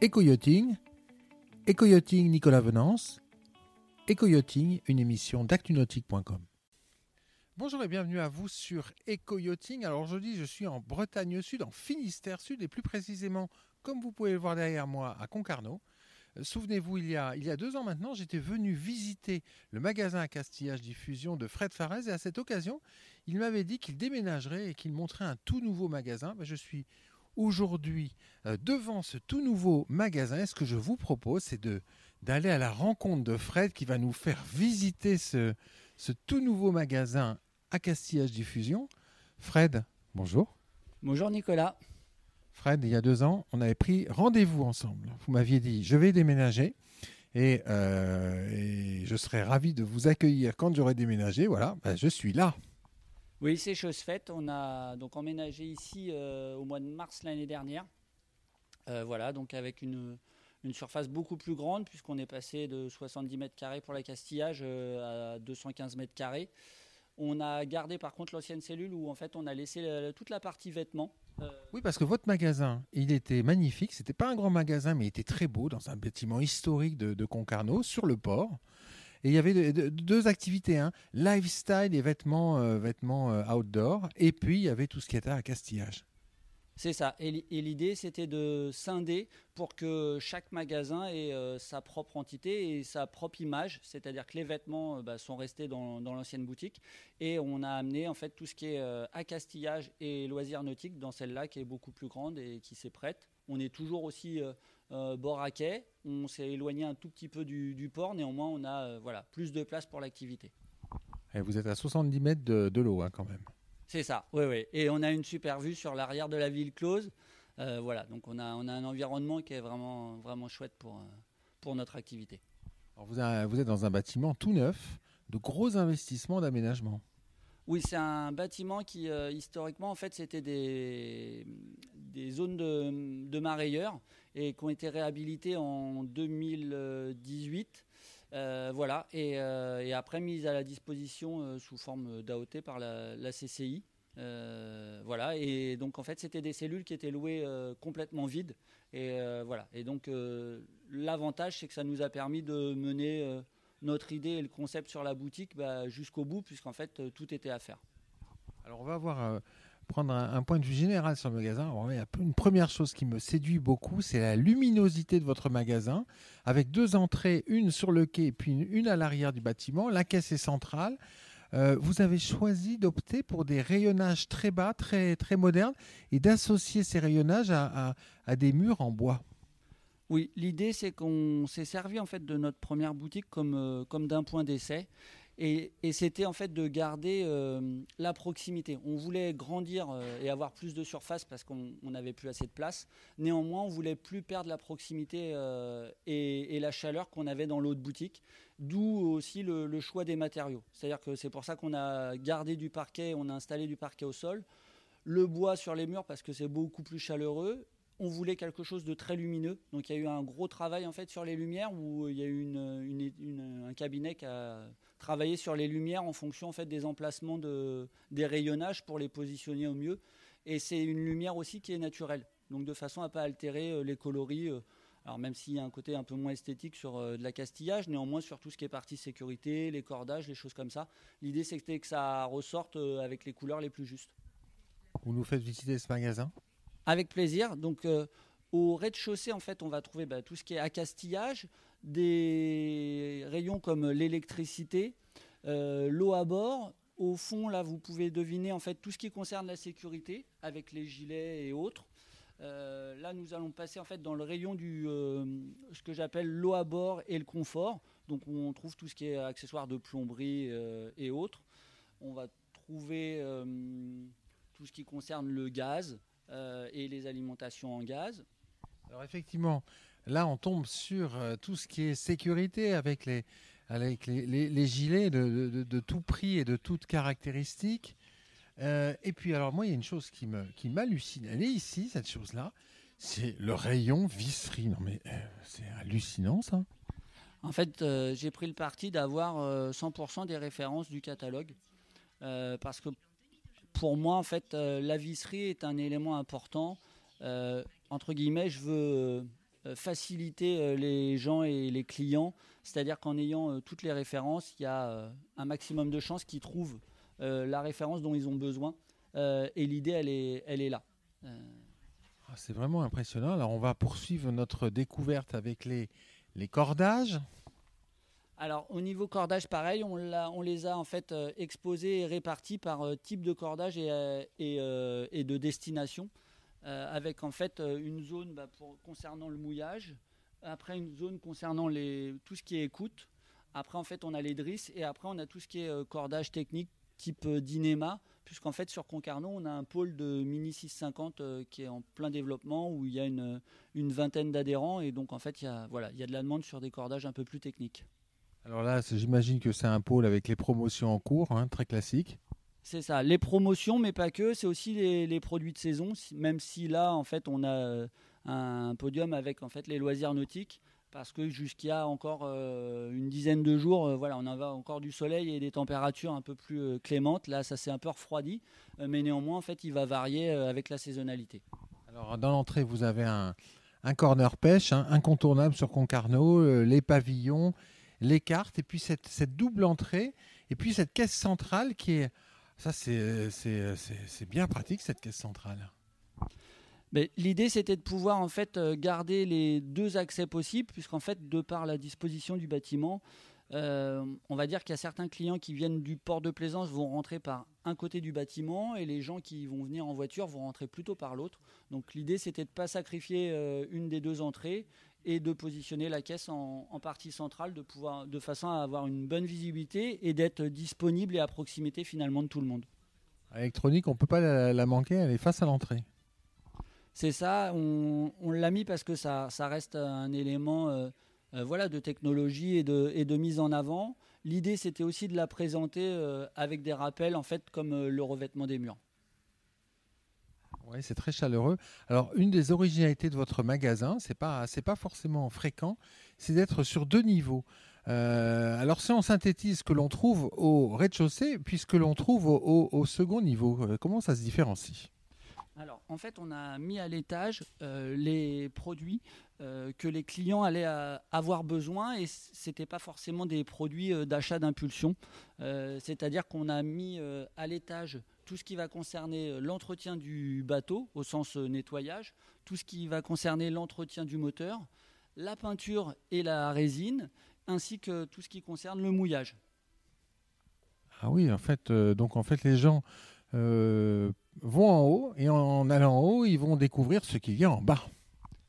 Éco-yachting, Éco-yachting Nicolas Venance, Éco-yachting, une émission d'actunautique.com. Bonjour et bienvenue à vous sur Éco-yachting. Alors aujourd'hui, je suis en Bretagne Sud, en Finistère Sud, et plus précisément, comme vous pouvez le voir derrière moi, à Concarneau. Euh, Souvenez-vous, il, y a, deux ans maintenant, j'étais venu visiter le magasin à Castillage Diffusion de Fred Farez et à cette occasion, il m'avait dit qu'il déménagerait et qu'il montrait un tout nouveau magasin. Ben, je suis aujourd'hui euh, devant ce tout nouveau magasin. Ce que je vous propose, c'est de d'aller à la rencontre de Fred qui va nous faire visiter ce, ce tout nouveau magasin à Castillage Diffusion. Fred, bonjour. Bonjour Nicolas. Fred, il y a deux ans, on avait pris rendez-vous ensemble. Vous m'aviez dit, je vais déménager et, euh, et je serai ravi de vous accueillir quand j'aurai déménagé. Voilà, ben, je suis là. Oui, c'est chose faite. On a donc emménagé ici euh, au mois de mars l'année dernière. Euh, voilà, donc avec une, une surface beaucoup plus grande puisqu'on est passé de 70 mètres carrés pour la Castillage euh, à 215 mètres carrés. On a gardé par contre l'ancienne cellule où en fait on a laissé la- toute la partie vêtements. Euh, Oui, parce que votre magasin, il était magnifique. C'était pas un grand magasin, mais il était très beau dans un bâtiment historique de, de Concarneau, sur le port. Et il y avait de- de- deux activités, hein, lifestyle et vêtements, euh, vêtements euh, outdoor. Et puis, il y avait tout ce qui était à Castillage. C'est ça. Et li- et l'idée, c'était de scinder pour que chaque magasin ait euh, sa propre entité et sa propre image. C'est-à-dire que les vêtements euh, bah, sont restés dans, dans l'ancienne boutique. Et on a amené en fait tout ce qui est euh, accastillage et loisirs nautiques dans celle-là qui est beaucoup plus grande et qui s'est prête. On est toujours aussi euh, euh, bord à quai. On s'est éloigné un tout petit peu du, du port. Néanmoins, on a euh, voilà, plus de place pour l'activité. Et vous êtes à 70 mètres de, de l'eau, hein, quand même. C'est ça, oui, oui. Et on a une super vue sur l'arrière de la ville close. Euh, voilà, donc on a, on a un environnement qui est vraiment, vraiment chouette pour, pour notre activité. Alors, vous êtes dans un bâtiment tout neuf, de gros investissements d'aménagement. Oui, c'est un bâtiment qui, euh, historiquement, en fait, c'était des, des zones de, de mareyeurs et qui ont été réhabilitées en 2018. Euh, voilà, et, euh, après mise à la disposition sous forme d'AOT par la, CCI. Voilà, et donc en fait, c'était des cellules qui étaient louées complètement vides. Et voilà, et donc l'avantage, c'est que ça nous a permis de mener notre idée et le concept sur la boutique bah, jusqu'au bout, puisqu'en fait, euh, tout était à faire. Alors on va voir, euh, prendre un, point de vue général sur le magasin. Une première chose qui me séduit beaucoup, c'est la luminosité de votre magasin, avec deux entrées, une sur le quai, puis une, à l'arrière du bâtiment. La caisse est centrale. Euh, vous avez choisi d'opter pour des rayonnages très bas, très, très modernes, et d'associer ces rayonnages à des murs en bois. Oui, l'idée c'est qu'on s'est servi en fait de notre première boutique comme, euh, comme d'un point d'essai. Et, et c'était en fait de garder euh, la proximité. On voulait grandir euh, et avoir plus de surface parce qu'on on n'avait plus assez de place. Néanmoins, on voulait plus perdre la proximité et, et la chaleur qu'on avait dans l'autre boutique. D'où aussi le, le choix des matériaux. C'est-à-dire que c'est pour ça qu'on a gardé du parquet, on a installé du parquet au sol, le bois sur les murs parce que c'est beaucoup plus chaleureux on voulait quelque chose de très lumineux. Donc il y a eu un gros travail en fait sur les lumières où il y a eu un cabinet qui a travaillé sur les lumières en fonction en fait des emplacements de, des rayonnages pour les positionner au mieux. Et c'est une lumière aussi qui est naturelle. Donc de façon à pas altérer euh, les coloris. euh, alors même s'il y a un côté un peu moins esthétique sur euh, de la castillage, néanmoins sur tout ce qui est partie sécurité, les cordages, les choses comme ça. L'idée c'était que ça ressorte euh, avec les couleurs les plus justes. Vous nous faites visiter ce magasin? Avec plaisir. Donc, euh, au rez-de-chaussée, en fait, on va trouver bah, tout ce qui est accastillage, des rayons comme l'électricité, euh, l'eau à bord. Au fond, là, vous pouvez deviner en fait tout ce qui concerne la sécurité, avec les gilets et autres. Euh, là, nous allons passer en fait dans le rayon du ce que j'appelle l'eau à bord et le confort. Donc, on trouve tout ce qui est accessoires de plomberie et autres. On va trouver tout ce qui concerne le gaz et les alimentations en gaz. Alors effectivement, là on tombe sur euh, tout ce qui est sécurité avec les, avec les, les- les gilets de, de- de tout prix et de toutes caractéristiques. Euh, et puis alors moi il y a une chose qui me qui m'hallucine. Elle est ici cette chose-là, c'est le rayon visserie. Non mais euh, c'est hallucinant ça. En fait, euh, j'ai pris le parti d'avoir euh, 100% des références du catalogue. Euh, parce que pour moi, en fait, euh, la visserie est un élément important. Euh, entre guillemets, je veux faciliter les gens et les clients. C'est-à-dire qu'en ayant toutes les références, il y a un maximum de chances qu'ils trouvent la référence dont ils ont besoin. et l'idée, elle est, elle est là. Ah, c'est vraiment impressionnant. Alors, on va poursuivre notre découverte avec les, les cordages. Alors au niveau cordage, pareil, on, les a en fait euh, exposés et répartis par euh, type de cordage et, euh, de destination, avec en fait une zone bah, concernant le mouillage, après une zone concernant les, tout ce qui est écoute, après en fait on a les drisses et après on a tout ce qui est cordage technique type Dynema, puisqu'en fait sur Concarneau on a un pôle de Mini 650 qui est en plein développement où il y a une, une vingtaine d'adhérents et donc en fait il voilà, il y a de la demande sur des cordages un peu plus techniques. Alors là, j'imagine que c'est un pôle avec les promotions en cours, hein, très classique. C'est ça, les promotions, mais pas que. C'est aussi les, produits de saison. Même si là, en fait, on a euh, un podium avec en fait les loisirs nautiques, parce que a encore euh, une dizaine de jours, euh, voilà, on avait encore du soleil et des températures un peu plus clémentes. Là, ça s'est un peu refroidi, mais néanmoins, en fait, il va varier avec la saisonnalité. Alors, dans l'entrée, vous avez un, corner pêche hein, incontournable sur Concarneau, les pavillons les cartes, et puis cette, double entrée, et puis cette caisse centrale qui est... Ça, c'est bien pratique, cette caisse centrale. L'idée, c'était de pouvoir en fait euh, garder les deux accès possibles, puisqu'en fait, de par la disposition du bâtiment, euh, on va dire qu'il y a certains clients qui viennent du port de plaisance vont rentrer par un côté du bâtiment et les gens qui vont venir en voiture vont rentrer plutôt par l'autre. Donc l'idée c'était de ne pas sacrifier euh, une des deux entrées et de positionner la caisse en, partie centrale de, pouvoir, de façon à avoir une bonne visibilité et d'être disponible et à proximité finalement de tout le monde. Électronique, on ne peut pas la, manquer, elle est face à l'entrée. C'est ça, on, l'a mis parce que ça, ça reste un élément euh, euh, voilà, de technologie et de, et de mise en avant. L'idée, c'était aussi de la présenter euh, avec des rappels, en fait, comme le revêtement des murs. Oui, c'est très chaleureux. Alors, une des originalités de votre magasin, c'est pas pas forcément fréquent, c'est d'être sur deux niveaux. Euh, alors, si on synthétise ce que l'on trouve au rez-de-chaussée, puisque l'on trouve au, second niveau, euh, comment ça se différencie? Alors, en fait, on a mis à l'étage euh, les produits que les clients allaient avoir besoin et ce n'était pas forcément des produits d'achat d'impulsion. C'est-à-dire qu'on a mis à l'étage tout ce qui va concerner euh, l'entretien du bateau au sens euh, nettoyage, tout ce qui va concerner l'entretien du moteur, la peinture et la résine, ainsi que tout ce qui concerne le mouillage. Ah oui, en fait, euh, donc en fait les gens vont en haut et en, allant en haut, ils vont découvrir ce qui vient en bas.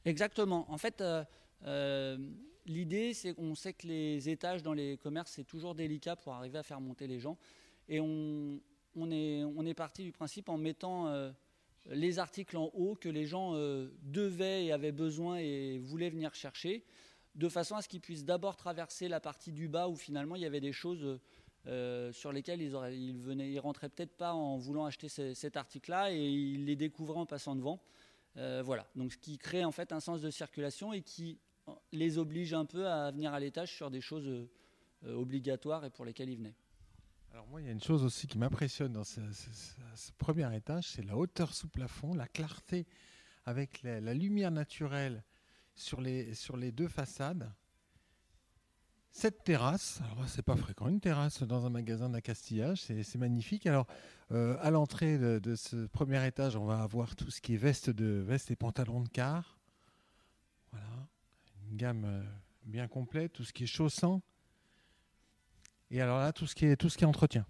Exactement. En fait, l'idée, c'est qu'on sait que les étages dans les commerces, c'est toujours délicat pour arriver à faire monter les gens. Et on, on est, parti du principe en mettant euh, les articles en haut que les gens euh, devaient et avaient besoin et voulaient venir chercher, de façon à ce qu'ils puissent d'abord traverser la partie du bas où finalement il y avait des choses euh, sur lesquelles ils, auraient, venaient, ils rentraient peut-être pas en voulant acheter cet article-là et ils les découvraient en passant devant. voilà, donc ce qui crée en fait un sens de circulation et qui les oblige un peu à venir à l'étage sur des choses obligatoires et pour lesquelles ils venaient. Alors moi, il y a une chose aussi qui m'impressionne dans ce, premier étage, c'est la hauteur sous plafond, la clarté avec la, lumière naturelle sur les, deux façades. Cette terrasse, alors c'est pas fréquent, une terrasse dans un magasin d'accastillage, c'est magnifique. Alors euh, à l'entrée de, ce premier étage, on va avoir tout ce qui est veste de veste et pantalons de car. Voilà, une gamme euh, bien complète, tout ce qui est chaussant. Et alors là, tout ce qui est, tout ce qui est entretien.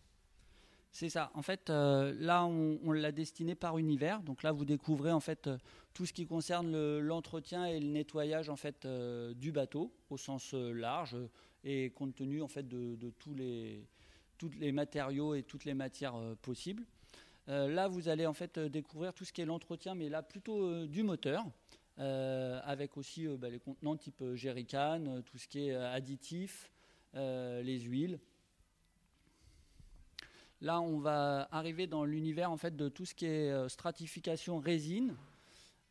C'est ça. En fait, euh, là, on, l'a destiné par univers. Donc là, vous découvrez en fait euh, tout ce qui concerne l'entretien et le nettoyage en fait euh, du bateau au sens large et compte tenu en fait de, tous les tous les matériaux et toutes les matières possibles. là, vous allez en fait découvrir tout ce qui est l'entretien, mais là plutôt du moteur. avec aussi bah, les contenants type jerrycan, tout ce qui est additif, les huiles, Là, on va arriver dans l'univers en fait de tout ce qui est euh, stratification résine,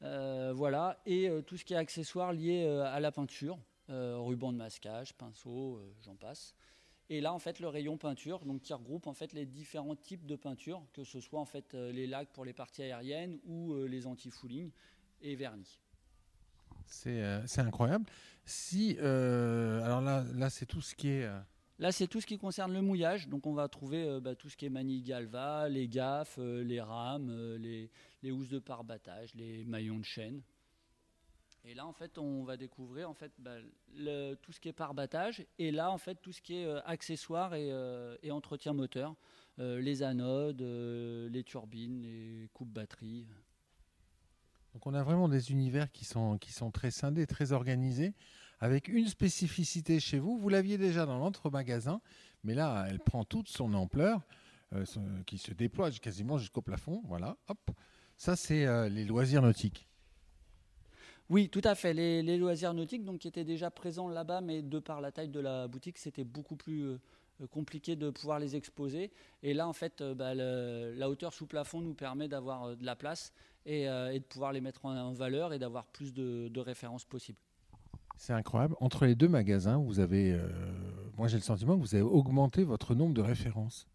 euh, voilà, et euh, tout ce qui est accessoire lié à la peinture, ruban de masquage, pinceau, j'en passe. Et là, en fait, le rayon peinture, donc qui regroupe en fait les différents types de peinture, que ce soit en fait les lacs pour les parties aériennes ou les anti-fouling et vernis. C'est incroyable. Si, alors là, là c'est tout ce qui est. Là, c'est tout ce qui concerne le mouillage. Donc, on va trouver euh, bah, tout ce qui est manille galva, les gaffes, euh, les rames, euh, les, housses de pare-battage, les maillons de chaîne. Et là, en fait, on va découvrir en fait bah, tout ce qui est pare-battage. Et là, en fait, tout ce qui est accessoires et, et entretien moteur, les anodes, les turbines, les coupes batteries. Donc on a vraiment des univers qui sont très scindés, très organisés, avec une spécificité chez vous. Vous l'aviez déjà dans l'autre magasin, mais là, elle prend toute son ampleur, euh, qui se déploie quasiment jusqu'au plafond. Voilà, hop. Ça, c'est euh, les loisirs nautiques. Oui, tout à fait. Les, loisirs nautiques, donc, qui étaient déjà présents là-bas, mais de par la taille de la boutique, c'était beaucoup plus euh, compliqué de pouvoir les exposer. Et là, en fait, bah, la hauteur sous plafond nous permet d'avoir de la place et, de pouvoir les mettre en, valeur et d'avoir plus de références possibles. C'est incroyable. Entre les deux magasins, vous avez, euh, moi j'ai le sentiment que vous avez augmenté votre nombre de références.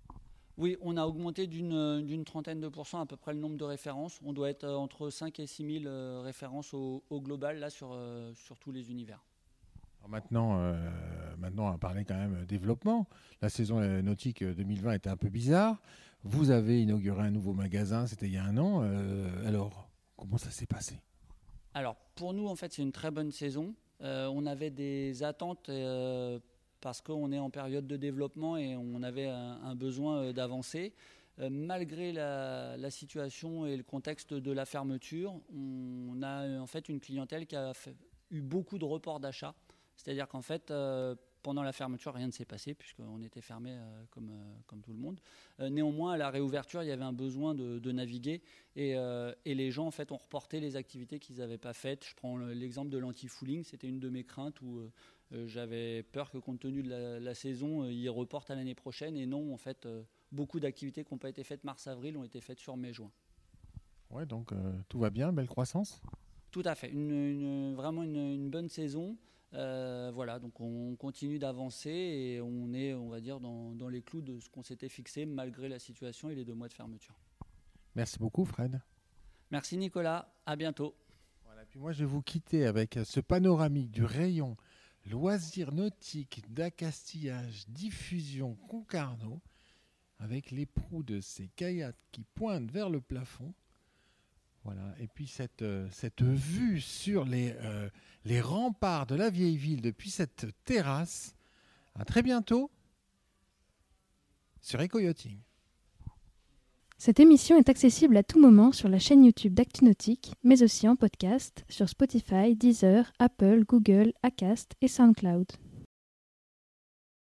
Oui, on a augmenté d'une euh, trentaine de pourcents à peu près le nombre de références. On doit être euh, entre 5 et 6 000 euh, références au, au global, là, sur, sur tous les univers. Alors maintenant, euh, maintenant, on va parler quand même développement. La saison nautique euh, 2020 était un peu bizarre. Vous avez inauguré un nouveau magasin, c'était il y a un an. Euh, alors, comment ça s'est passé? Alors, pour nous, en fait, c'est une très bonne saison. Euh, on avait des attentes euh, parce qu'on est en période de développement et on avait un, besoin euh, d'avancer. Malgré la, situation et le contexte de la fermeture, on a en fait une clientèle qui a eu beaucoup de reports d'achat. C'est-à-dire qu'en fait, pendant la fermeture, rien ne s'est passé puisqu'on était fermé euh, comme, euh, comme tout le monde. Euh, néanmoins, à la réouverture, il y avait un besoin de, de naviguer et, et les gens en fait ont reporté les activités qu'ils n'avaient pas faites. Je prends le- l'exemple de l'anti-fooling, c'était une de mes craintes où j'avais peur que compte tenu de la, la saison, ils reportent à l'année prochaine. Et non, en fait, beaucoup d'activités qui n'ont pas été faites mars-avril ont été faites sur mai-juin. Ouais, donc euh, tout va bien, belle croissance. Tout à fait, une, une- vraiment une, une bonne saison. Euh, voilà, donc on continue d'avancer et on est, on va dire, dans, dans les clous de ce qu'on s'était fixé malgré la situation et les deux mois de fermeture. Merci beaucoup, Fred. Merci Nicolas, à bientôt. Voilà, puis moi, je vais vous quitter avec ce panoramique du rayon loisirs nautiques, d'accastillage, diffusion Concarneau, avec les proues de ces kayaks qui pointent vers le plafond. Voilà, et puis cette, euh, vue sur les, euh, les remparts de la vieille ville depuis cette terrasse. À très bientôt sur Eco-Yachting. Cette émission est accessible à tout moment sur la chaîne YouTube d'ActuNautique, mais aussi en podcast sur Spotify, Deezer, Apple, Google, Acast et SoundCloud.